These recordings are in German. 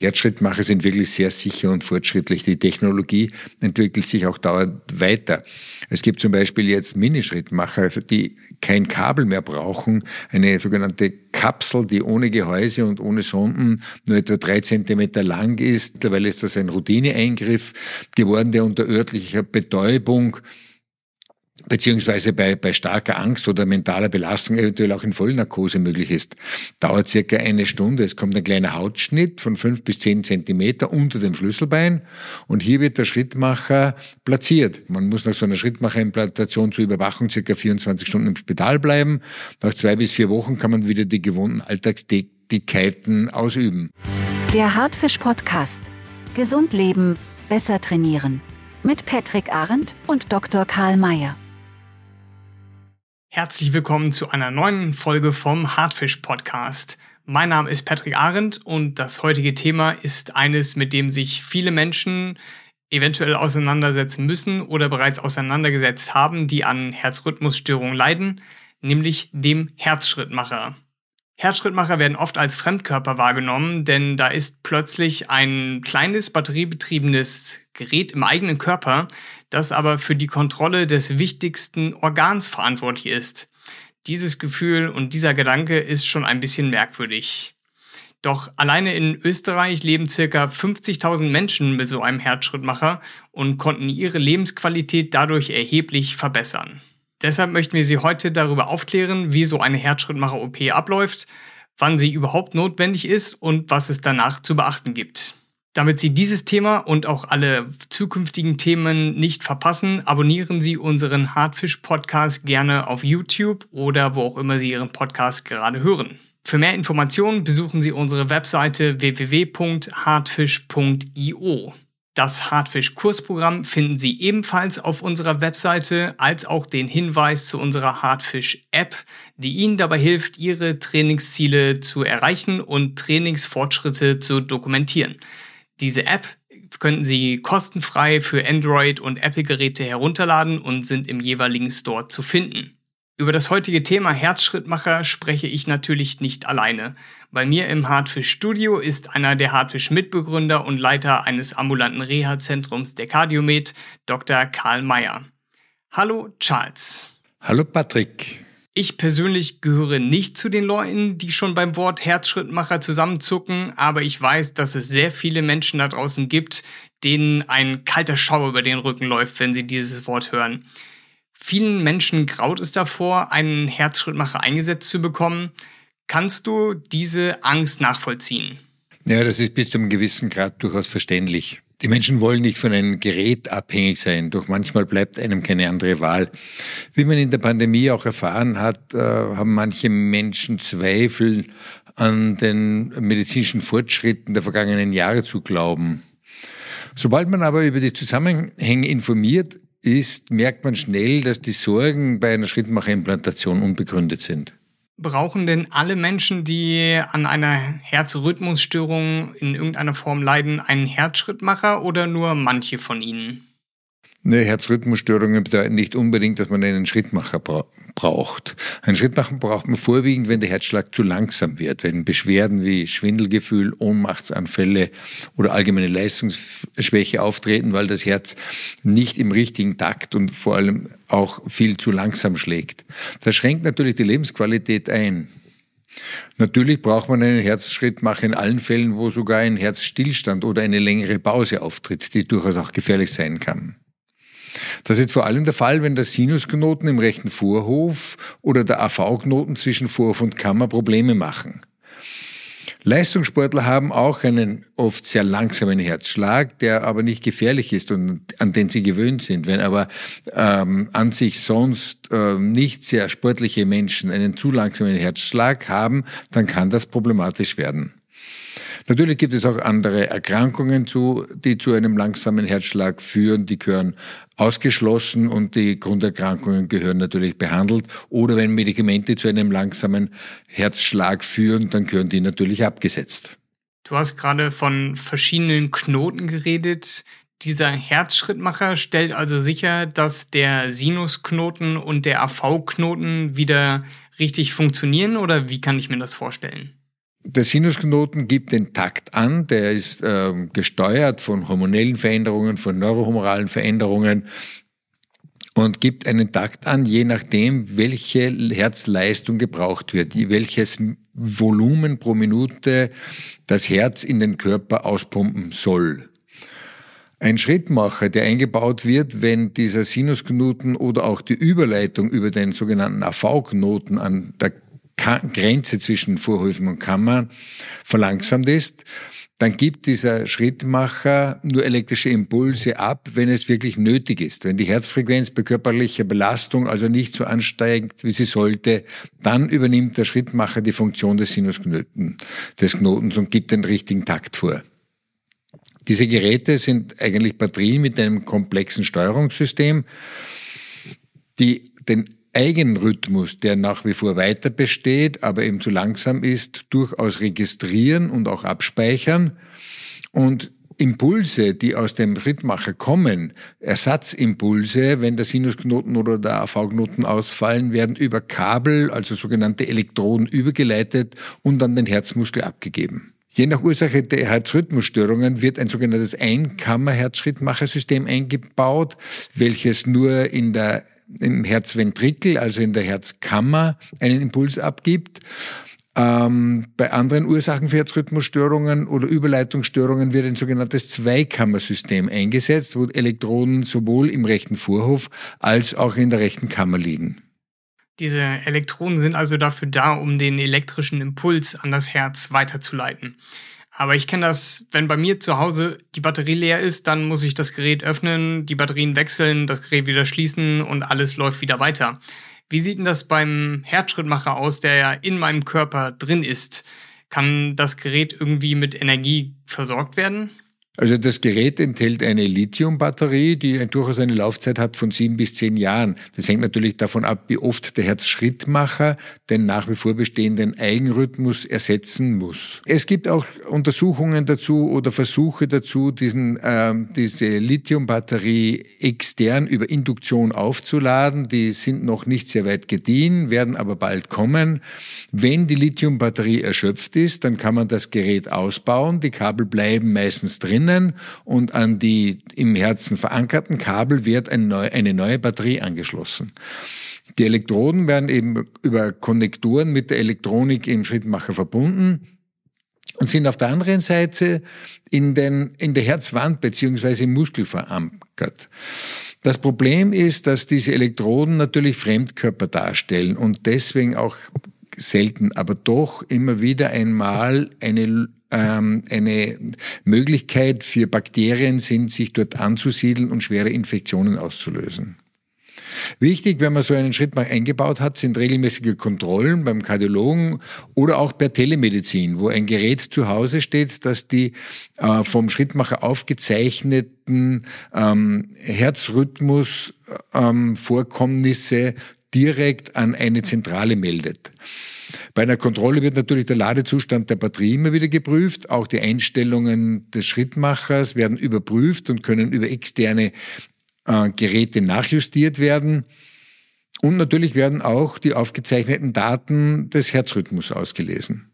Herzschrittmacher sind wirklich sehr sicher und fortschrittlich. Die Technologie entwickelt sich auch dauernd weiter. Es gibt zum Beispiel jetzt Minischrittmacher, die kein Kabel mehr brauchen, eine sogenannte Kapsel, die ohne Gehäuse und ohne Sonden nur etwa drei Zentimeter lang ist. Mittlerweile ist das ein Routineeingriff geworden, der unter örtlicher Betäubung beziehungsweise bei, bei starker Angst oder mentaler Belastung eventuell auch in Vollnarkose möglich ist. Dauert circa eine Stunde. Es kommt ein kleiner Hautschnitt von fünf bis zehn Zentimeter unter dem Schlüsselbein und hier wird der Schrittmacher platziert. Man muss nach so einer Schrittmacherimplantation zur Überwachung circa 24 Stunden im Spital bleiben. Nach zwei bis vier Wochen kann man wieder die gewohnten Alltagstätigkeiten ausüben. Der Hartfisch Podcast. Gesund leben, besser trainieren. Mit Patrick Arendt und Dr. Karl Mayer. Herzlich willkommen zu einer neuen Folge vom Hartfisch Podcast. Mein Name ist Patrick Arendt und das heutige Thema ist eines, mit dem sich viele Menschen eventuell auseinandersetzen müssen oder bereits auseinandergesetzt haben, die an Herzrhythmusstörungen leiden, nämlich dem Herzschrittmacher. Herzschrittmacher werden oft als Fremdkörper wahrgenommen, denn da ist plötzlich ein kleines batteriebetriebenes Gerät im eigenen Körper, das aber für die Kontrolle des wichtigsten Organs verantwortlich ist. Dieses Gefühl und dieser Gedanke ist schon ein bisschen merkwürdig. Doch alleine in Österreich leben circa 50.000 Menschen mit so einem Herzschrittmacher und konnten ihre Lebensqualität dadurch erheblich verbessern. Deshalb möchten wir Sie heute darüber aufklären, wie so eine Herzschrittmacher-OP abläuft, wann sie überhaupt notwendig ist und was es danach zu beachten gibt. Damit Sie dieses Thema und auch alle zukünftigen Themen nicht verpassen, abonnieren Sie unseren Hardfish Podcast gerne auf YouTube oder wo auch immer Sie Ihren Podcast gerade hören. Für mehr Informationen besuchen Sie unsere Webseite www.hardfish.io. Das Hardfish Kursprogramm finden Sie ebenfalls auf unserer Webseite, als auch den Hinweis zu unserer Hardfish App, die Ihnen dabei hilft, Ihre Trainingsziele zu erreichen und Trainingsfortschritte zu dokumentieren. Diese App könnten Sie kostenfrei für Android und Apple-Geräte herunterladen und sind im jeweiligen Store zu finden. Über das heutige Thema Herzschrittmacher spreche ich natürlich nicht alleine. Bei mir im Hardfish Studio ist einer der Hardfish Mitbegründer und Leiter eines ambulanten Reha-Zentrums der Cardiomed, Dr. Karl Mayer. Hallo Charles. Hallo Patrick. Ich persönlich gehöre nicht zu den Leuten, die schon beim Wort Herzschrittmacher zusammenzucken, aber ich weiß, dass es sehr viele Menschen da draußen gibt, denen ein kalter Schauer über den Rücken läuft, wenn sie dieses Wort hören. Vielen Menschen graut es davor, einen Herzschrittmacher eingesetzt zu bekommen. Kannst du diese Angst nachvollziehen? Ja, das ist bis zu einem gewissen Grad durchaus verständlich. Die Menschen wollen nicht von einem Gerät abhängig sein, doch manchmal bleibt einem keine andere Wahl. Wie man in der Pandemie auch erfahren hat, äh, haben manche Menschen Zweifel an den medizinischen Fortschritten der vergangenen Jahre zu glauben. Sobald man aber über die Zusammenhänge informiert ist, merkt man schnell, dass die Sorgen bei einer Schrittmacherimplantation unbegründet sind. Brauchen denn alle Menschen, die an einer Herzrhythmusstörung in irgendeiner Form leiden, einen Herzschrittmacher oder nur manche von ihnen? Ne, Herzrhythmusstörungen bedeuten nicht unbedingt, dass man einen Schrittmacher bra braucht. Einen Schrittmacher braucht man vorwiegend, wenn der Herzschlag zu langsam wird, wenn Beschwerden wie Schwindelgefühl, Ohnmachtsanfälle oder allgemeine Leistungsschwäche auftreten, weil das Herz nicht im richtigen Takt und vor allem auch viel zu langsam schlägt. Das schränkt natürlich die Lebensqualität ein. Natürlich braucht man einen Herzschrittmacher in allen Fällen, wo sogar ein Herzstillstand oder eine längere Pause auftritt, die durchaus auch gefährlich sein kann. Das ist vor allem der Fall, wenn der Sinusknoten im rechten Vorhof oder der AV-Knoten zwischen Vorhof und Kammer Probleme machen. Leistungssportler haben auch einen oft sehr langsamen Herzschlag, der aber nicht gefährlich ist und an den sie gewöhnt sind. Wenn aber ähm, an sich sonst äh, nicht sehr sportliche Menschen einen zu langsamen Herzschlag haben, dann kann das problematisch werden. Natürlich gibt es auch andere Erkrankungen, zu, die zu einem langsamen Herzschlag führen. Die gehören ausgeschlossen und die Grunderkrankungen gehören natürlich behandelt. Oder wenn Medikamente zu einem langsamen Herzschlag führen, dann gehören die natürlich abgesetzt. Du hast gerade von verschiedenen Knoten geredet. Dieser Herzschrittmacher stellt also sicher, dass der Sinusknoten und der AV-Knoten wieder richtig funktionieren oder wie kann ich mir das vorstellen? Der Sinusknoten gibt den Takt an, der ist äh, gesteuert von hormonellen Veränderungen, von neurohumoralen Veränderungen und gibt einen Takt an, je nachdem, welche Herzleistung gebraucht wird, welches Volumen pro Minute das Herz in den Körper auspumpen soll. Ein Schrittmacher, der eingebaut wird, wenn dieser Sinusknoten oder auch die Überleitung über den sogenannten AV-Knoten an der Grenze zwischen Vorhöfen und Kammern verlangsamt ist, dann gibt dieser Schrittmacher nur elektrische Impulse ab, wenn es wirklich nötig ist. Wenn die Herzfrequenz bei körperlicher Belastung also nicht so ansteigt, wie sie sollte, dann übernimmt der Schrittmacher die Funktion des Sinusknoten, des Knotens und gibt den richtigen Takt vor. Diese Geräte sind eigentlich Batterien mit einem komplexen Steuerungssystem, die den Eigenrhythmus, der nach wie vor weiter besteht, aber eben zu langsam ist, durchaus registrieren und auch abspeichern. Und Impulse, die aus dem Schrittmacher kommen, Ersatzimpulse, wenn der Sinusknoten oder der AV-Knoten ausfallen, werden über Kabel, also sogenannte Elektroden, übergeleitet und an den Herzmuskel abgegeben. Je nach Ursache der Herzrhythmusstörungen wird ein sogenanntes Einkammer-Herzschrittmachersystem eingebaut, welches nur in der im Herzventrikel, also in der Herzkammer, einen Impuls abgibt. Ähm, bei anderen Ursachen für Herzrhythmusstörungen oder Überleitungsstörungen wird ein sogenanntes Zweikammersystem eingesetzt, wo Elektroden sowohl im rechten Vorhof als auch in der rechten Kammer liegen. Diese Elektroden sind also dafür da, um den elektrischen Impuls an das Herz weiterzuleiten. Aber ich kenne das, wenn bei mir zu Hause die Batterie leer ist, dann muss ich das Gerät öffnen, die Batterien wechseln, das Gerät wieder schließen und alles läuft wieder weiter. Wie sieht denn das beim Herzschrittmacher aus, der ja in meinem Körper drin ist? Kann das Gerät irgendwie mit Energie versorgt werden? Also das Gerät enthält eine Lithiumbatterie, die durchaus eine Laufzeit hat von sieben bis zehn Jahren. Das hängt natürlich davon ab, wie oft der Herzschrittmacher den nach wie vor bestehenden Eigenrhythmus ersetzen muss. Es gibt auch Untersuchungen dazu oder Versuche dazu, diesen, äh, diese Lithiumbatterie extern über Induktion aufzuladen. Die sind noch nicht sehr weit gediehen, werden aber bald kommen. Wenn die Lithiumbatterie erschöpft ist, dann kann man das Gerät ausbauen. Die Kabel bleiben meistens drin drinnen und an die im Herzen verankerten Kabel wird eine neue Batterie angeschlossen. Die Elektroden werden eben über Konnektoren mit der Elektronik im Schrittmacher verbunden und sind auf der anderen Seite in, den, in der Herzwand beziehungsweise im Muskel verankert. Das Problem ist, dass diese Elektroden natürlich Fremdkörper darstellen und deswegen auch selten, aber doch immer wieder einmal eine ähm, eine Möglichkeit für Bakterien sind, sich dort anzusiedeln und schwere Infektionen auszulösen. Wichtig, wenn man so einen Schritt mal eingebaut hat, sind regelmäßige Kontrollen beim Kardiologen oder auch per Telemedizin, wo ein Gerät zu Hause steht, das die äh, vom Schrittmacher aufgezeichneten ähm, Herzrhythmus-Vorkommnisse ähm, direkt an eine Zentrale meldet. Bei einer Kontrolle wird natürlich der Ladezustand der Batterie immer wieder geprüft. Auch die Einstellungen des Schrittmachers werden überprüft und können über externe äh, Geräte nachjustiert werden. Und natürlich werden auch die aufgezeichneten Daten des Herzrhythmus ausgelesen.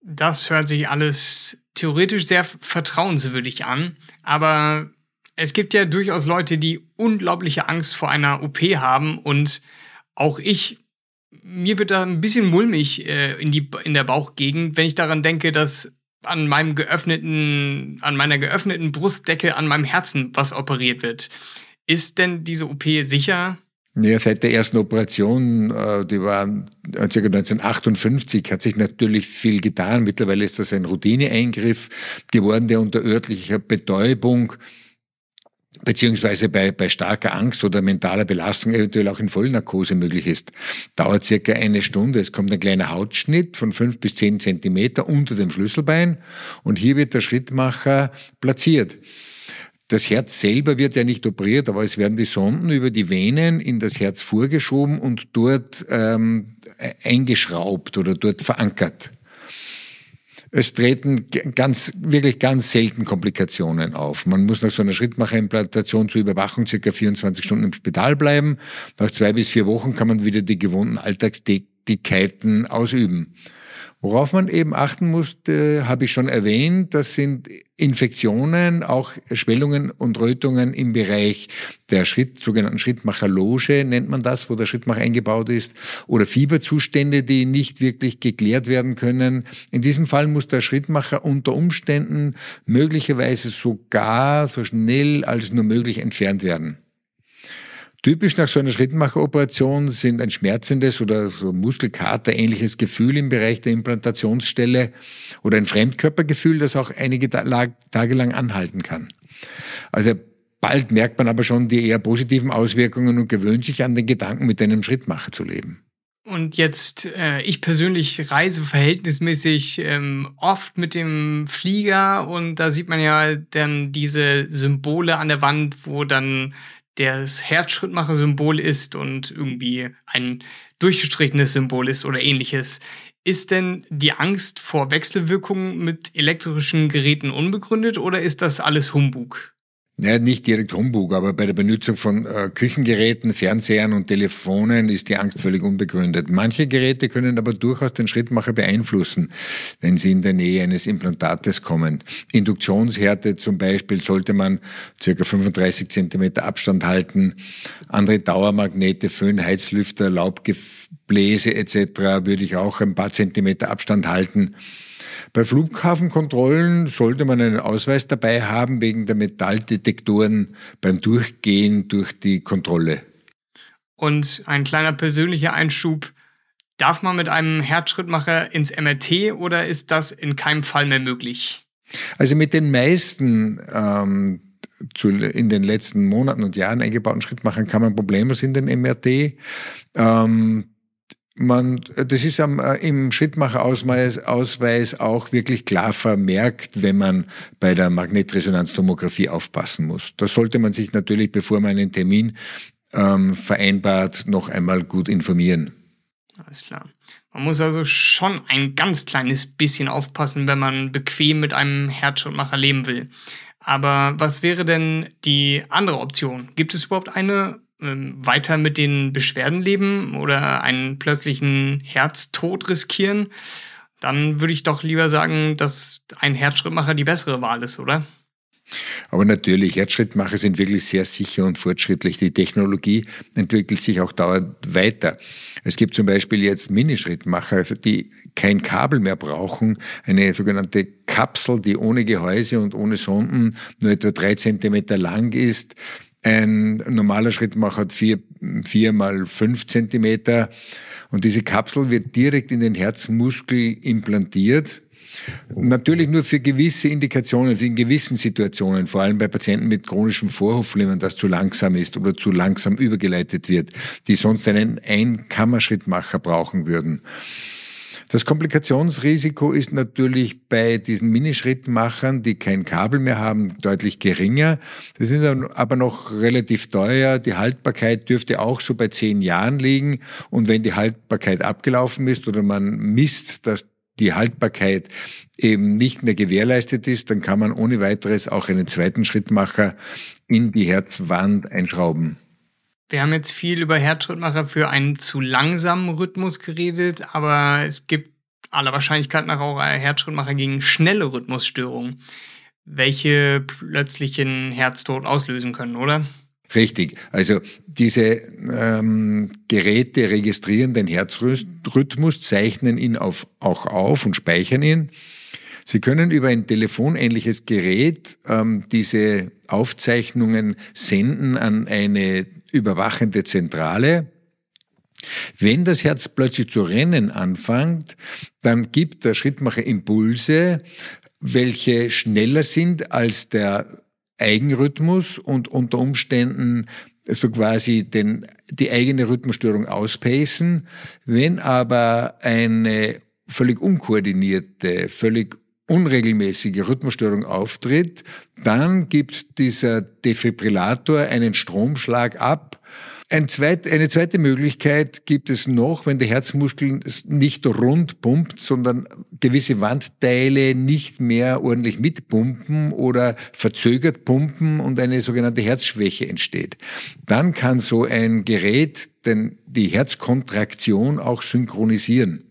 Das hört sich alles theoretisch sehr vertrauenswürdig an, aber es gibt ja durchaus Leute, die unglaubliche Angst vor einer OP haben und auch ich mir wird da ein bisschen mulmig äh, in, die, in der Bauchgegend, wenn ich daran denke, dass an meinem geöffneten, an meiner geöffneten Brustdecke, an meinem Herzen was operiert wird. Ist denn diese OP sicher? Ja, seit der ersten Operation, äh, die war ca. 1958, hat sich natürlich viel getan. Mittlerweile ist das ein Routineeingriff geworden, der unter örtlicher Betäubung beziehungsweise bei, bei starker Angst oder mentaler Belastung eventuell auch in Vollnarkose möglich ist. Dauert circa eine Stunde. Es kommt ein kleiner Hautschnitt von fünf bis zehn Zentimeter unter dem Schlüsselbein und hier wird der Schrittmacher platziert. Das Herz selber wird ja nicht operiert, aber es werden die Sonden über die Venen in das Herz vorgeschoben und dort ähm, eingeschraubt oder dort verankert. Es treten ganz, wirklich ganz selten Komplikationen auf. Man muss nach so einer Schrittmacherimplantation zur Überwachung circa 24 Stunden im Spital bleiben. Nach zwei bis vier Wochen kann man wieder die gewohnten Alltagstätigkeiten ausüben. Worauf man eben achten muss, habe ich schon erwähnt, das sind Infektionen, auch Schwellungen und Rötungen im Bereich der Schritt, sogenannten Schrittmacherloge nennt man das, wo der Schrittmacher eingebaut ist, oder Fieberzustände, die nicht wirklich geklärt werden können. In diesem Fall muss der Schrittmacher unter Umständen möglicherweise sogar so schnell als nur möglich entfernt werden. Typisch nach so einer Schrittmacheroperation sind ein schmerzendes oder so Muskelkater-ähnliches Gefühl im Bereich der Implantationsstelle oder ein Fremdkörpergefühl, das auch einige Tage lang anhalten kann. Also bald merkt man aber schon die eher positiven Auswirkungen und gewöhnt sich an den Gedanken, mit einem Schrittmacher zu leben. Und jetzt, äh, ich persönlich reise verhältnismäßig ähm, oft mit dem Flieger und da sieht man ja dann diese Symbole an der Wand, wo dann das Herzschrittmacher-Symbol ist und irgendwie ein durchgestrichenes Symbol ist oder ähnliches. Ist denn die Angst vor Wechselwirkungen mit elektrischen Geräten unbegründet oder ist das alles Humbug? Ja, nicht direkt Humbug, aber bei der Benutzung von äh, Küchengeräten, Fernsehern und Telefonen ist die Angst völlig unbegründet. Manche Geräte können aber durchaus den Schrittmacher beeinflussen, wenn sie in der Nähe eines Implantates kommen. Induktionshärte zum Beispiel sollte man circa 35 Zentimeter Abstand halten. Andere Dauermagnete, Föhn, Heizlüfter, Laubgebläse etc. würde ich auch ein paar Zentimeter Abstand halten. Bei Flughafenkontrollen sollte man einen Ausweis dabei haben wegen der Metalldetektoren beim Durchgehen durch die Kontrolle. Und ein kleiner persönlicher Einschub. Darf man mit einem Herzschrittmacher ins MRT oder ist das in keinem Fall mehr möglich? Also mit den meisten ähm, zu, in den letzten Monaten und Jahren eingebauten Schrittmachern kann man problemlos in den MRT. Ähm, man, das ist am, äh, im Schrittmacherausweis Ausweis auch wirklich klar vermerkt, wenn man bei der Magnetresonanztomographie aufpassen muss. Da sollte man sich natürlich, bevor man einen Termin ähm, vereinbart, noch einmal gut informieren. Alles klar. Man muss also schon ein ganz kleines bisschen aufpassen, wenn man bequem mit einem Herzschrittmacher leben will. Aber was wäre denn die andere Option? Gibt es überhaupt eine weiter mit den Beschwerden leben oder einen plötzlichen Herztod riskieren, dann würde ich doch lieber sagen, dass ein Herzschrittmacher die bessere Wahl ist, oder? Aber natürlich, Herzschrittmacher sind wirklich sehr sicher und fortschrittlich. Die Technologie entwickelt sich auch dauernd weiter. Es gibt zum Beispiel jetzt Minischrittmacher, die kein Kabel mehr brauchen, eine sogenannte Kapsel, die ohne Gehäuse und ohne Sonden nur etwa drei Zentimeter lang ist, ein normaler Schrittmacher hat vier, vier mal fünf Zentimeter und diese Kapsel wird direkt in den Herzmuskel implantiert. Natürlich nur für gewisse Indikationen, in gewissen Situationen, vor allem bei Patienten mit chronischem Vorhofflimmern, das zu langsam ist oder zu langsam übergeleitet wird, die sonst einen Einkammerschrittmacher brauchen würden. Das Komplikationsrisiko ist natürlich bei diesen Minischrittmachern, die kein Kabel mehr haben, deutlich geringer. Die sind aber noch relativ teuer. Die Haltbarkeit dürfte auch so bei zehn Jahren liegen. Und wenn die Haltbarkeit abgelaufen ist oder man misst, dass die Haltbarkeit eben nicht mehr gewährleistet ist, dann kann man ohne weiteres auch einen zweiten Schrittmacher in die Herzwand einschrauben. Wir haben jetzt viel über Herzschrittmacher für einen zu langsamen Rhythmus geredet, aber es gibt aller Wahrscheinlichkeit nach auch Herzschrittmacher gegen schnelle Rhythmusstörungen, welche plötzlichen Herztod auslösen können, oder? Richtig. Also diese ähm, Geräte registrieren den Herzrhythmus, zeichnen ihn auf, auch auf und speichern ihn. Sie können über ein telefonähnliches Gerät ähm, diese Aufzeichnungen senden an eine überwachende Zentrale. Wenn das Herz plötzlich zu rennen anfängt, dann gibt der Schrittmacher Impulse, welche schneller sind als der Eigenrhythmus und unter Umständen so quasi den, die eigene Rhythmusstörung auspacen. Wenn aber eine völlig unkoordinierte, völlig unregelmäßige Rhythmusstörung auftritt, dann gibt dieser Defibrillator einen Stromschlag ab. Ein zweit, eine zweite Möglichkeit gibt es noch, wenn der Herzmuskel nicht rund pumpt, sondern gewisse Wandteile nicht mehr ordentlich mitpumpen oder verzögert pumpen und eine sogenannte Herzschwäche entsteht. Dann kann so ein Gerät denn die Herzkontraktion auch synchronisieren.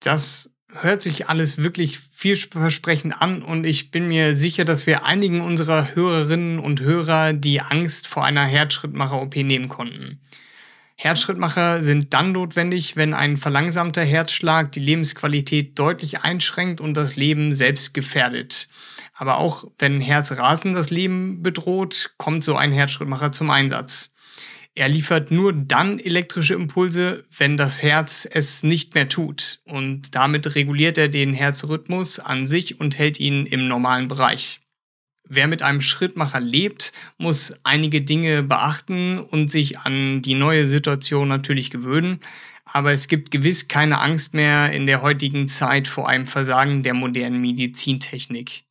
Das hört sich alles wirklich vielversprechend an und ich bin mir sicher, dass wir einigen unserer Hörerinnen und Hörer die Angst vor einer Herzschrittmacher-OP nehmen konnten. Herzschrittmacher sind dann notwendig, wenn ein verlangsamter Herzschlag die Lebensqualität deutlich einschränkt und das Leben selbst gefährdet. Aber auch wenn Herzrasen das Leben bedroht, kommt so ein Herzschrittmacher zum Einsatz. Er liefert nur dann elektrische Impulse, wenn das Herz es nicht mehr tut. Und damit reguliert er den Herzrhythmus an sich und hält ihn im normalen Bereich. Wer mit einem Schrittmacher lebt, muss einige Dinge beachten und sich an die neue Situation natürlich gewöhnen. Aber es gibt gewiss keine Angst mehr in der heutigen Zeit vor einem Versagen der modernen Medizintechnik.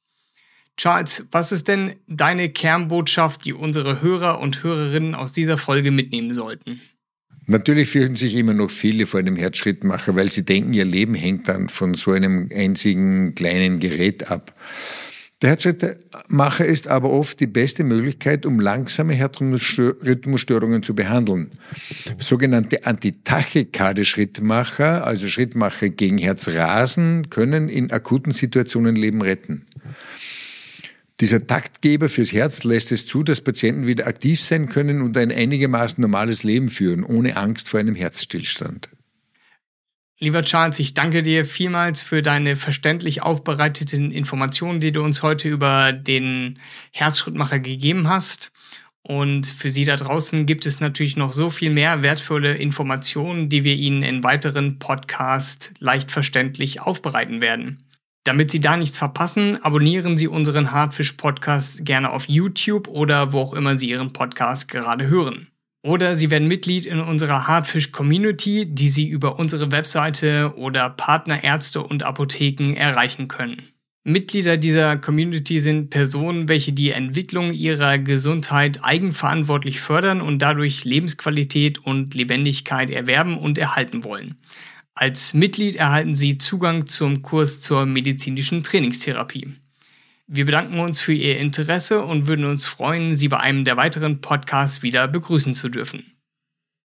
Charles, was ist denn deine Kernbotschaft, die unsere Hörer und Hörerinnen aus dieser Folge mitnehmen sollten? Natürlich fürchten sich immer noch viele vor einem Herzschrittmacher, weil sie denken, ihr Leben hängt dann von so einem einzigen kleinen Gerät ab. Der Herzschrittmacher ist aber oft die beste Möglichkeit, um langsame Herzrhythmusstörungen zu behandeln. Sogenannte Antitachykade-Schrittmacher, also Schrittmacher gegen Herzrasen, können in akuten Situationen Leben retten. Dieser Taktgeber fürs Herz lässt es zu, dass Patienten wieder aktiv sein können und ein einigermaßen normales Leben führen, ohne Angst vor einem Herzstillstand. Lieber Charles, ich danke dir vielmals für deine verständlich aufbereiteten Informationen, die du uns heute über den Herzschrittmacher gegeben hast. Und für Sie da draußen gibt es natürlich noch so viel mehr wertvolle Informationen, die wir Ihnen in weiteren Podcasts leicht verständlich aufbereiten werden. Damit Sie da nichts verpassen, abonnieren Sie unseren Hardfish Podcast gerne auf YouTube oder wo auch immer Sie Ihren Podcast gerade hören. Oder Sie werden Mitglied in unserer Hardfish Community, die Sie über unsere Webseite oder Partnerärzte und Apotheken erreichen können. Mitglieder dieser Community sind Personen, welche die Entwicklung ihrer Gesundheit eigenverantwortlich fördern und dadurch Lebensqualität und Lebendigkeit erwerben und erhalten wollen. Als Mitglied erhalten Sie Zugang zum Kurs zur medizinischen Trainingstherapie. Wir bedanken uns für Ihr Interesse und würden uns freuen, Sie bei einem der weiteren Podcasts wieder begrüßen zu dürfen.